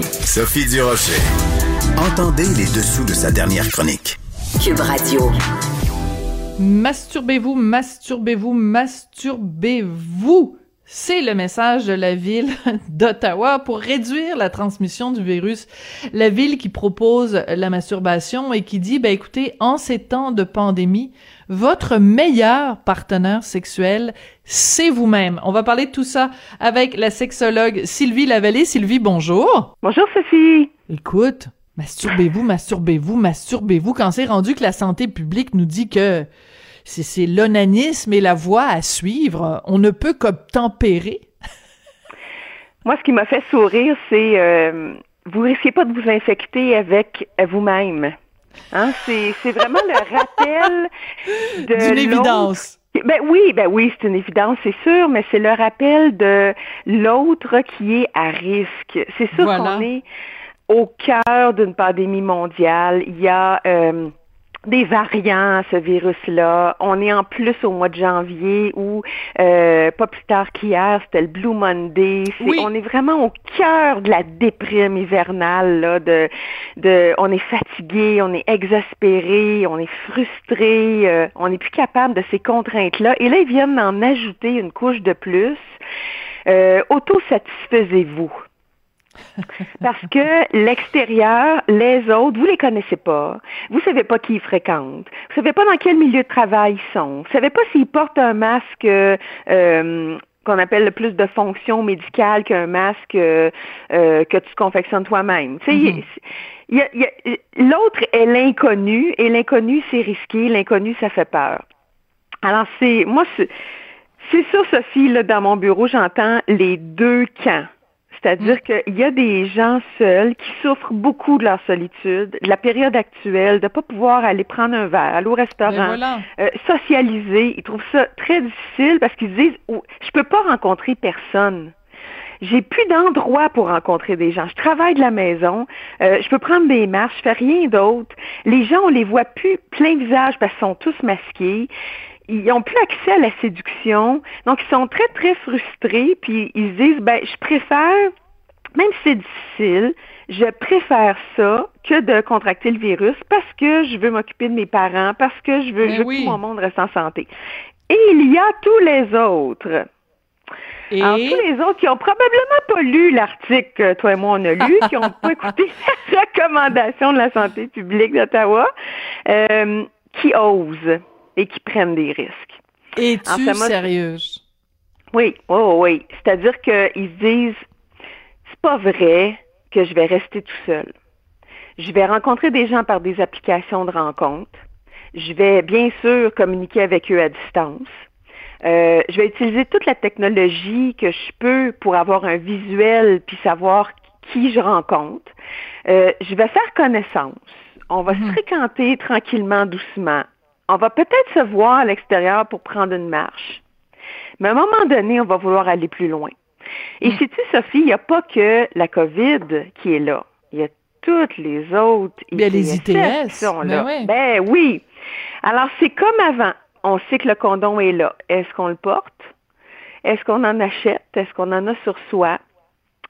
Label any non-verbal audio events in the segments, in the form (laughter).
Sophie Durocher. Entendez les dessous de sa dernière chronique. Cube Radio. Masturbez-vous, masturbez-vous, masturbez-vous. C'est le message de la ville (laughs) d'Ottawa pour réduire la transmission du virus. La ville qui propose la masturbation et qui dit, ben écoutez, en ces temps de pandémie, votre meilleur partenaire sexuel, c'est vous-même. On va parler de tout ça avec la sexologue Sylvie Lavallée. Sylvie, bonjour. Bonjour Sophie. Écoute, masturbez-vous, masturbez-vous, masturbez-vous quand c'est rendu que la santé publique nous dit que c'est l'onanisme et la voie à suivre. On ne peut qu'obtempérer. Moi, ce qui m'a fait sourire, c'est euh, vous risquez pas de vous infecter avec vous-même. Hein? C'est vraiment le rappel (laughs) de d'une évidence. Ben oui, ben oui, c'est une évidence, c'est sûr, mais c'est le rappel de l'autre qui est à risque. C'est sûr qu'on est au cœur d'une pandémie mondiale. Il y a euh, des variants à ce virus-là. On est en plus au mois de janvier où, euh, pas plus tard qu'hier, c'était le Blue Monday. On est vraiment au cœur de la déprime hivernale. Là, de, de, on est fatigué, on est exaspéré, on est frustré, euh, on n'est plus capable de ces contraintes-là. Et là, ils viennent en ajouter une couche de plus. Euh, Auto-satisfaisez-vous. Parce que l'extérieur, les autres, vous les connaissez pas. Vous savez pas qui ils fréquentent. Vous savez pas dans quel milieu de travail ils sont. Vous savez pas s'ils portent un masque euh, qu'on appelle le plus de fonction médicale qu'un masque euh, euh, que tu confectionnes toi-même. Mm-hmm. L'autre est l'inconnu et l'inconnu c'est risqué, l'inconnu ça fait peur. Alors c'est moi c'est sûr Sophie là dans mon bureau j'entends les deux camps. C'est-à-dire mm. qu'il y a des gens seuls qui souffrent beaucoup de leur solitude, de la période actuelle, de pas pouvoir aller prendre un verre, aller au restaurant, ben euh, socialiser. Ils trouvent ça très difficile parce qu'ils disent oh, je peux pas rencontrer personne. J'ai plus d'endroit pour rencontrer des gens. Je travaille de la maison, euh, je peux prendre des marches, je fais rien d'autre. Les gens, on les voit plus plein visage parce qu'ils sont tous masqués ils n'ont plus accès à la séduction. Donc, ils sont très, très frustrés, puis ils se disent, ben, je préfère, même si c'est difficile, je préfère ça que de contracter le virus parce que je veux m'occuper de mes parents, parce que je veux, ben que tout mon monde reste en santé. Et il y a tous les autres. Et... Alors, tous les autres qui ont probablement pas lu l'article que toi et moi on a lu, qui n'ont pas (laughs) écouté la recommandation de la santé publique d'Ottawa, euh, qui osent et qui prennent des risques. Es-tu sérieuse? Oui, oui, oui. C'est-à-dire qu'ils disent, c'est pas vrai que je vais rester tout seul. Je vais rencontrer des gens par des applications de rencontres. Je vais bien sûr communiquer avec eux à distance. Euh, je vais utiliser toute la technologie que je peux pour avoir un visuel puis savoir qui je rencontre. Euh, je vais faire connaissance. On va se mm-hmm. fréquenter tranquillement, doucement on va peut-être se voir à l'extérieur pour prendre une marche. Mais à un moment donné, on va vouloir aller plus loin. Et si mm. sais-tu, Sophie, il n'y a pas que la COVID qui est là. Il y a toutes les autres Bien, les ITS qui sont là. Ben, ben oui. Alors, c'est comme avant. On sait que le condom est là. Est-ce qu'on le porte? Est-ce qu'on en achète? Est-ce qu'on en a sur soi?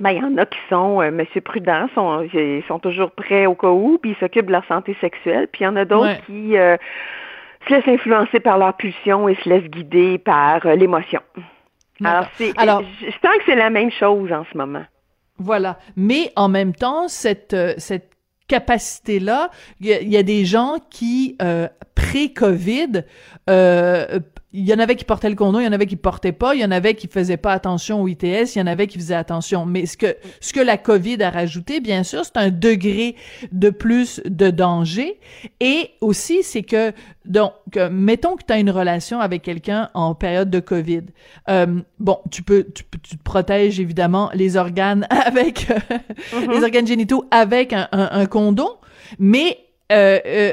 Ben, il y en a qui sont, euh, Monsieur Prudent, sont, ils sont toujours prêts au cas où, puis ils s'occupent de leur santé sexuelle. Puis il y en a d'autres qui euh, se laissent influencer par leur pulsion et se laissent guider par euh, l'émotion. Alors, c'est, Alors, je, sens que c'est la même chose en ce moment. Voilà. Mais en même temps, cette, euh, cette capacité-là, il y, a des gens qui, euh, pré-COVID, euh, il y en avait qui portaient le condom, il y en avait qui portaient pas, il y en avait qui faisaient pas attention au ITS, il y en avait qui faisaient attention. Mais ce que ce que la COVID a rajouté, bien sûr, c'est un degré de plus de danger. Et aussi, c'est que donc mettons que tu as une relation avec quelqu'un en période de COVID. Euh, bon, tu peux tu, tu te protèges évidemment les organes (laughs) avec mm-hmm. les organes génitaux avec un, un, un condom, mais euh, euh,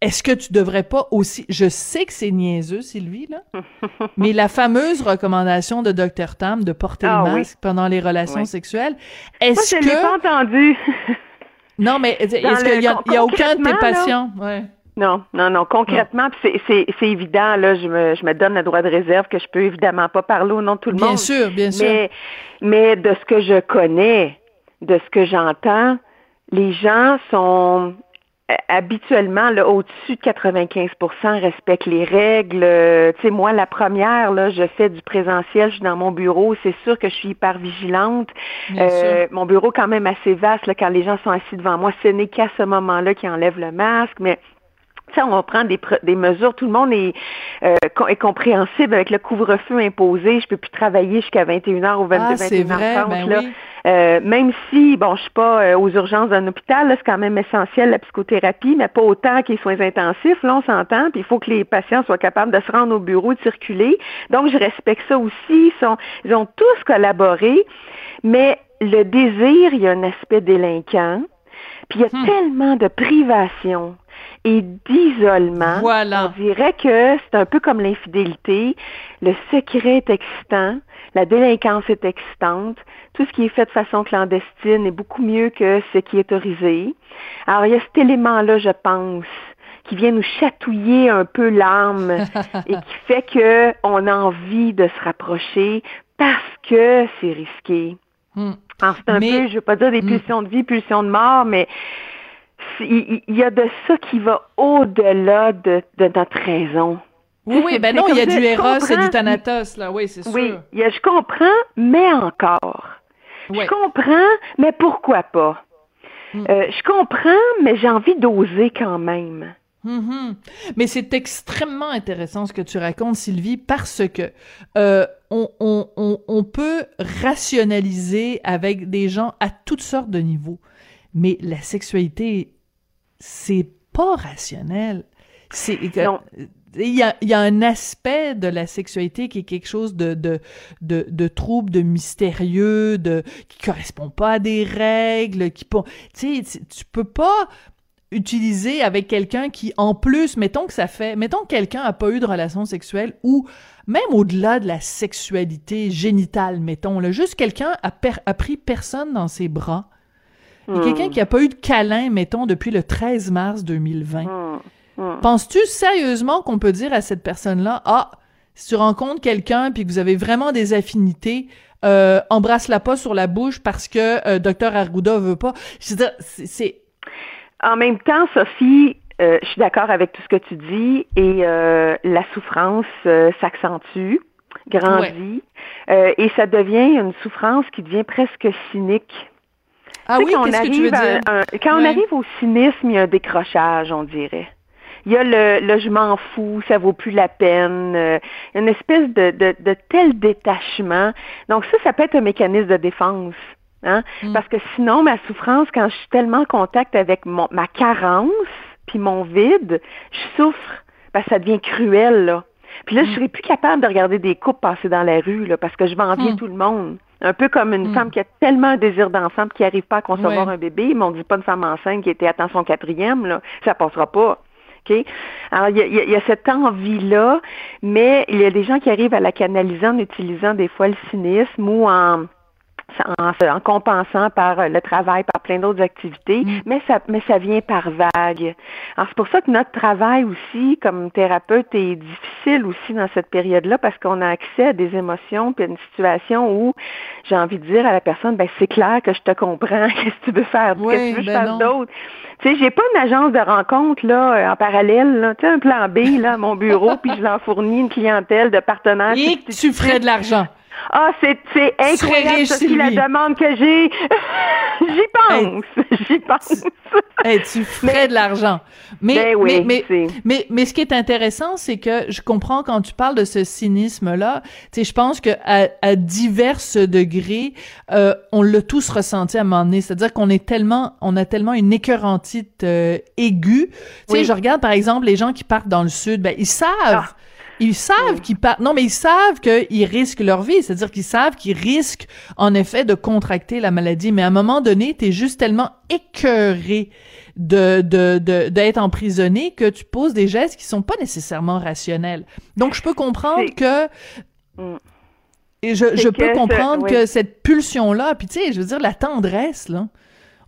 est-ce que tu devrais pas aussi, je sais que c'est niaiseux, Sylvie, là, (laughs) mais la fameuse recommandation de Dr Tam de porter le ah masque pendant les relations sexuelles, est-ce que... je l'ai pas entendu. (laughs) non, mais est-ce qu'il y, a, aucun de tes patients? Ouais. Non, non, non. Concrètement, c'est évident, là, je me, je me donne le droit de réserve que je peux évidemment pas parler au nom de tout le bien monde. Bien sûr, bien sûr. Mais, mais de ce que je connais, de ce que j'entends, les gens sont habituellement là au-dessus de 95% respectent les règles. Euh, tu sais moi la première là, je fais du présentiel, je suis dans mon bureau, c'est sûr que je suis hyper vigilante. Euh, mon bureau quand même assez vaste là, quand les gens sont assis devant moi, ce n'est qu'à ce moment-là qu'ils enlèvent le masque, mais ça, on prend des, des mesures. Tout le monde est, euh, est compréhensible avec le couvre-feu imposé. Je peux plus travailler jusqu'à 21h ou 22, ah, 21h30. Ben là. Euh, même si, bon, je suis pas euh, aux urgences d'un hôpital, c'est quand même essentiel la psychothérapie, mais pas autant que les soins intensifs. Là, on s'entend. Puis il faut que les patients soient capables de se rendre au bureau, de circuler. Donc, je respecte ça aussi. Ils, sont, ils ont tous collaboré, mais le désir, il y a un aspect délinquant. Puis il y a hmm. tellement de privation et d'isolement. Voilà. On dirait que c'est un peu comme l'infidélité. Le secret est excitant, la délinquance est excitante, tout ce qui est fait de façon clandestine est beaucoup mieux que ce qui est autorisé. Alors, il y a cet élément-là, je pense, qui vient nous chatouiller un peu l'âme (laughs) et qui fait que on a envie de se rapprocher parce que c'est risqué. C'est un peu, je ne veux pas dire des hmm. pulsions de vie, pulsions de mort, mais il, y a de ça qui va au-delà de, notre raison. Oui, oui, ben non, il y a du Eros et du Thanatos, là, oui, c'est sûr. Oui, je comprends, mais encore. Je comprends, mais pourquoi pas? Hmm. Euh, je comprends, mais j'ai envie d'oser quand même. Mm-hmm. Mais c'est extrêmement intéressant ce que tu racontes, Sylvie, parce que euh, on, on, on, peut rationaliser avec des gens à toutes sortes de niveaux. Mais la sexualité, c'est pas rationnel. C'est il y a, y a, un aspect de la sexualité qui est quelque chose de de de, de trouble, de mystérieux, de qui correspond pas à des règles, qui tu sais tu peux pas utiliser avec quelqu'un qui en plus mettons que ça fait mettons que quelqu'un a pas eu de relation sexuelle ou même au-delà de la sexualité génitale mettons là juste quelqu'un a, a pris personne dans ses bras et quelqu'un hmm. qui a pas eu de câlin, mettons, depuis le 13 mars 2020. Hmm. hmm. Penses-tu sérieusement qu'on peut dire à cette personne-là, ah, si tu rencontres quelqu'un puis que vous avez vraiment des affinités, euh, embrasse-la pas sur la bouche parce que euh, docteur Arruda veut pas. Je veux dire, c'est... En même temps, Sophie, euh, je suis d'accord avec tout ce que tu dis et euh, la souffrance euh, s'accentue, grandit et ça devient une souffrance qui devient presque cynique. Ah oui, que tu veux dire? quand on arrive au cynisme, il y a un décrochage, on dirait. Il y a le, le je m'en fous, ça vaut plus la peine, euh, une espèce de, de, de, tel détachement. Donc ça, ça peut être un mécanisme de défense. Hein? Mm. Parce que sinon, ma souffrance, quand je suis tellement en contact avec mon, ma carence, puis mon vide, je souffre. Parce que ça devient cruel, là. Puis là, je mm. serais plus capable de regarder des couples passer dans la rue, là, parce que je vais envier mm. tout le monde. Un peu comme une mm. femme qui a tellement un désir d'enfant qui n'arrive pas à concevoir un bébé, mais on dit pas une femme enceinte qui était à son quatrième, là, ça passera pas. Alors, il y a, cette envie-là, mais il y a des gens qui arrivent à la canaliser en utilisant des fois le cynisme ou en en, compensant par euh, le travail, par plein d'autres activités, mm. mais ça mais ça vient par vague. Alors c'est pour ça que notre travail aussi comme thérapeute est difficile aussi dans cette période-là parce qu'on a accès à des émotions puis à une situation où j'ai envie de dire à la personne ben c'est clair que je te comprends, (laughs) qu'est-ce que tu veux faire, qu'est-ce que tu veux ben d'autre. Tu sais, j'ai pas une agence de rencontre là en parallèle, là, tu sais un plan B là à mon bureau (laughs) puis je leur fournis une clientèle de partenaires. Et tu ferais de l'argent. Ah, c'est incroyable, c'est la demande que j'ai. (laughs) J'y pense. (laughs) J'y pense. hey, tu ferais de l'argent. Mais, ben oui, mais, mais, mais, ce qui est intéressant, c'est que je comprends quand tu parles de ce cynisme-là, tu sais, je pense que à, à divers degrés, euh, on l'a tous ressenti à un moment donné. C'est-à-dire qu'on est tellement, on a tellement une écœurantite euh, aiguë. Tu sais, je regarde, par exemple, les gens qui partent dans le sud, ben, ils savent. Ah. Ils savent qu'ils partent. Non, mais ils savent qu'ils risquent leur vie. C'est-à-dire qu'ils savent qu'ils risquent, en effet, de contracter la maladie. Mais à un moment donné, t'es juste tellement écœuré de, de, de, d'être emprisonné que tu poses des gestes qui sont pas nécessairement rationnels. Donc, je peux comprendre que, mm. et je, je peux comprendre que cette pulsion-là, puis tu sais, je veux dire, la tendresse, là,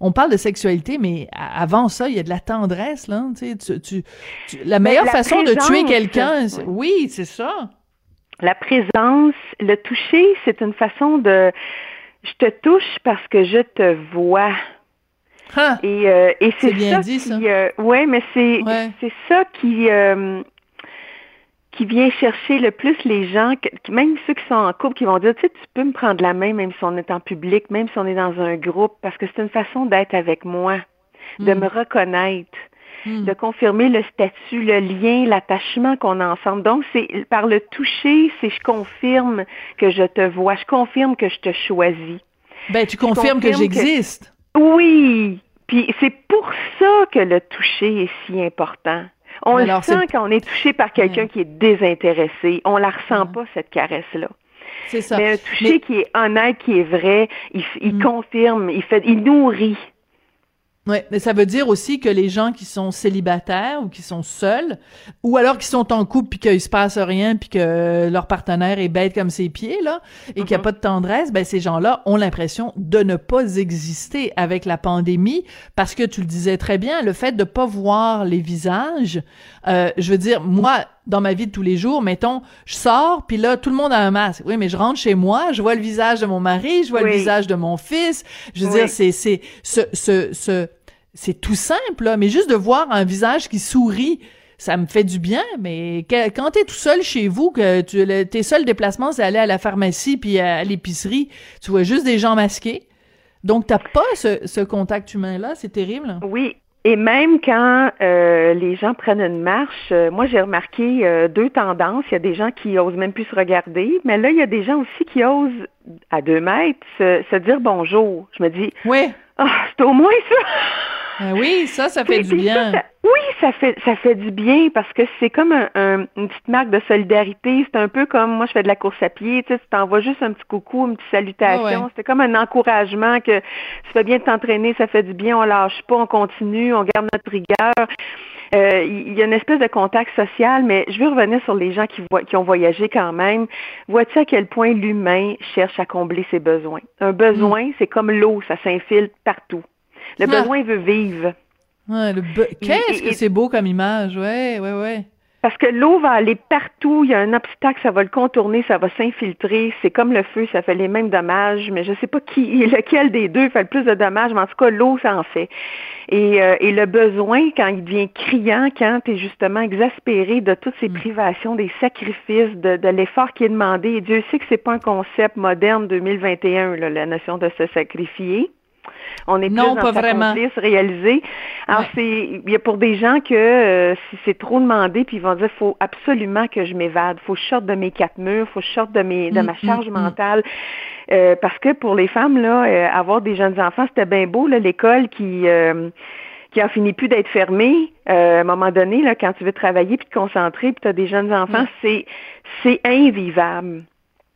on parle de sexualité, mais avant ça, il y a de la tendresse, là. Tu, tu, la meilleure façon de tuer quelqu'un, oui, c'est ça. La présence, le toucher, c'est une façon de je te touche parce que je te vois. Ah, et, euh, et c'est bien ça dit, qui, ça. euh, ouais, mais c'est Ouais. c'est ça qui euh, qui vient chercher le plus les gens, même ceux qui sont en couple, qui vont dire, tu sais, tu peux me prendre la main même si on est en public, même si on est dans un groupe, parce que c'est une façon d'être avec moi, de Mm. me reconnaître, Mm. de confirmer le statut, le lien, l'attachement qu'on a ensemble. Donc, c'est par le toucher, c'est je confirme que je te vois, je confirme que je te choisis. Ben, tu confirmes que confirme que- j'existe. Oui, puis c'est pour ça que le toucher est si important. On Mais le alors, sent quand on est touché par quelqu'un Ouais. qui est désintéressé. On la ressent Ouais. pas, cette caresse-là. C'est ça. Mais un toucher Mais- qui est honnête, qui est vrai, il, il Mm. confirme, il fait, il nourrit. Ouais, mais ça veut dire aussi que les gens qui sont célibataires ou qui sont seuls, ou alors qui sont en couple puis qu'il se passe rien puis que leur partenaire est bête comme ses pieds là et qu'il n'y a Mhm. pas de tendresse, ben ces gens-là ont l'impression de ne pas exister avec la pandémie parce que tu le disais très bien, le fait de pas voir les visages, euh, je veux dire moi dans ma vie de tous les jours, mettons, je sors puis là tout le monde a un masque. Oui, mais je rentre chez moi, je vois le visage de mon mari, je vois le visage de mon fils. Je veux Oui. dire, c'est c'est ce ce ce c'est tout simple, là, mais juste de voir un visage qui sourit, ça me fait du bien. Mais quand t'es tout seul chez vous, que tu, le- tes seuls déplacements, c'est aller à la pharmacie puis à, à l'épicerie, tu vois juste des gens masqués. Donc, t'as pas ce, ce contact humain-là, c'est terrible. Oui. Et même quand euh, les gens prennent une marche, euh, moi j'ai remarqué euh, deux tendances. Il y a des gens qui osent même plus se regarder, mais là il y a des gens aussi qui osent à deux mètres se, se dire bonjour. Je me dis, Oui, ah, c'est au moins ça. Ben oui, ça, ça fait du ça, bien. ça- oui, ça fait ça fait du bien parce que c'est comme un, un- une petite marque de solidarité. C'est un peu comme moi je fais de la course à pied, tu sais, tu t'envoies juste un petit coucou, une petite salutation. Ouais, ouais. C'est comme un encouragement que tu fais bien de t'entraîner, ça fait du bien, on lâche pas, on continue, on garde notre rigueur. Euh, Il y a une espèce de contact social, mais je veux revenir sur les gens qui, voient, qui ont voyagé quand même. Vois-tu à quel point l'humain cherche à combler ses besoins? Un besoin, c'est comme l'eau, ça s'infiltre partout. Le Ah. besoin veut vivre. Qu'est-ce que c'est beau comme image, ouais, ouais, ouais. Parce que l'eau va aller partout, il y a un obstacle, ça va le contourner, ça va s'infiltrer. C'est comme le feu, ça fait les mêmes dommages, mais je sais pas qui, (laughs) lequel des deux fait le plus de dommages, mais en tout cas, l'eau, ça en fait. Et, euh, et le besoin, quand il devient criant, quand tu es justement exaspéré de toutes ces Mm. privations, des sacrifices, de, de l'effort qui est demandé, et Dieu sait que c'est pas un concept moderne 2021, là, la notion de se sacrifier. On est Non, plus pas dans vraiment. réaliser. Alors Ouais. c'est il y a pour des gens que euh, si c'est trop demandé, puis ils vont dire faut absolument que je m'évade, faut que je sorte de mes quatre murs, faut que je sorte de mes de Mm, ma mm, charge mm. mentale. Euh, parce que pour les femmes là, euh, avoir des jeunes enfants, c'était bien beau là, l'école qui euh, qui en finit plus d'être fermée. Euh, à un moment donné, là, quand tu veux travailler puis te concentrer, puis tu as des jeunes enfants, c'est c'est invivable.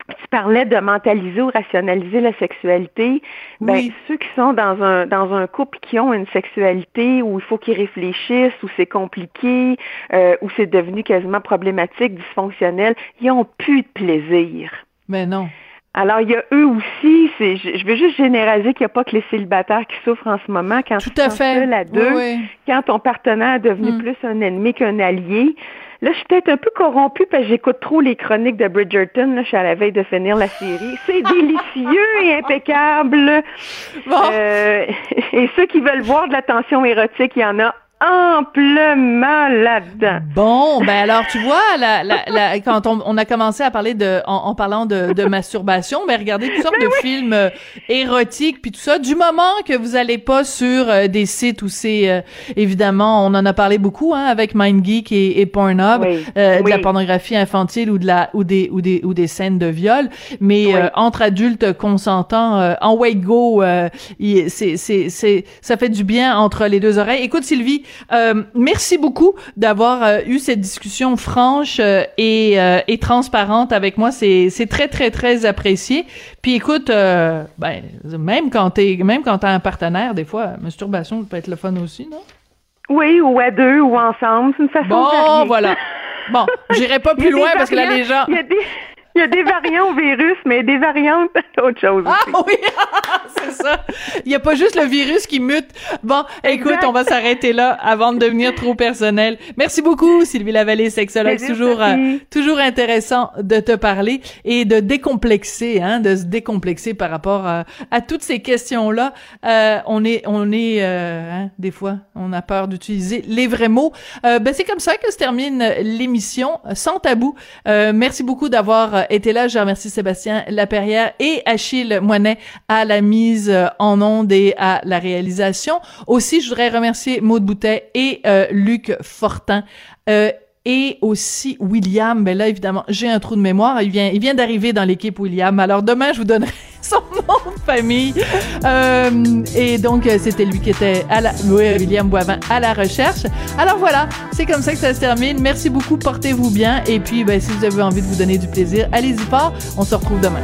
Tu parlais de mentaliser ou rationaliser la sexualité. Ben, Oui. ceux qui sont dans un dans un couple qui ont une sexualité où il faut qu'ils réfléchissent, où c'est compliqué, euh, où c'est devenu quasiment problématique, dysfonctionnel, ils ont plus de plaisir. Mais non. Alors, il y a eux aussi, c'est, je, je veux juste généraliser qu'il n'y a pas que les célibataires qui souffrent en ce moment. Quand Tout tu à fait. seul à deux, Oui, oui. quand ton partenaire est devenu Mm. plus un ennemi qu'un allié, là, je suis peut-être un peu corrompue parce que j'écoute trop les chroniques de Bridgerton. Là, je suis à la veille de finir la série. C'est (laughs) délicieux et impeccable. Bon. Euh, (laughs) et ceux qui veulent voir de la tension érotique, il y en a amplement là-dedans. Bon, ben alors tu vois, la, la, la- quand on, on a commencé à parler de, en, en parlant de, de masturbation, ben regardez toutes sortes de films euh, érotiques puis tout ça. Du moment que vous allez pas sur euh, des sites où c'est euh, évidemment, on en a parlé beaucoup hein, avec MindGeek et, et Pornhub, Oui, euh, de la pornographie infantile ou de la ou des ou des ou des scènes de viol, mais euh, entre adultes consentants euh, en way go, euh, c'est c'est c'est ça fait du bien entre les deux oreilles. Écoute Sylvie, euh, merci beaucoup d'avoir euh, eu cette discussion franche euh, et, et transparente avec moi. C'est c'est très très très apprécié. Puis écoute, ben même quand t'es même quand t'as un partenaire, des fois masturbation peut être le fun aussi, non? Oui, ou à deux, ou ensemble. C'est une façon de Bon, varier. voilà. Bon, (laughs) j'irai pas plus loin parce que là les gens Il y a des, Il y a des variants au virus, mais des variantes (laughs) d'autres choses ah aussi. Ah oui, (laughs) c'est ça. Il n'y a pas juste le virus qui mute. Bon, écoute, on va s'arrêter là avant de devenir trop personnel. Merci beaucoup, Sylvie Lavallée, sexologue. Toujours, euh, toujours intéressant de te parler et de décomplexer, hein, de se décomplexer par rapport à, à toutes ces questions-là. Euh, on est, on est, euh, hein, des fois, on a peur d'utiliser les vrais mots. Euh, ben c'est comme ça que se termine l'émission sans tabou. merci beaucoup d'avoir été là. Je remercie Sébastien Laperrière et Achille Moinet à la mise en onde et à la réalisation. Aussi, je voudrais remercier Maud Boutet et euh, Luc Fortin. Euh, et aussi William. Mais là, évidemment, j'ai un trou de mémoire. Il vient, il vient d'arriver dans l'équipe William. Alors demain, je vous donnerai (laughs) son famille. Euh, et donc, c'était lui qui était à la, William Boivin à la recherche. Alors voilà, c'est comme ça que ça se termine. Merci beaucoup, portez-vous bien. Et puis, ben, si vous avez envie de vous donner du plaisir, allez-y fort. On se retrouve demain.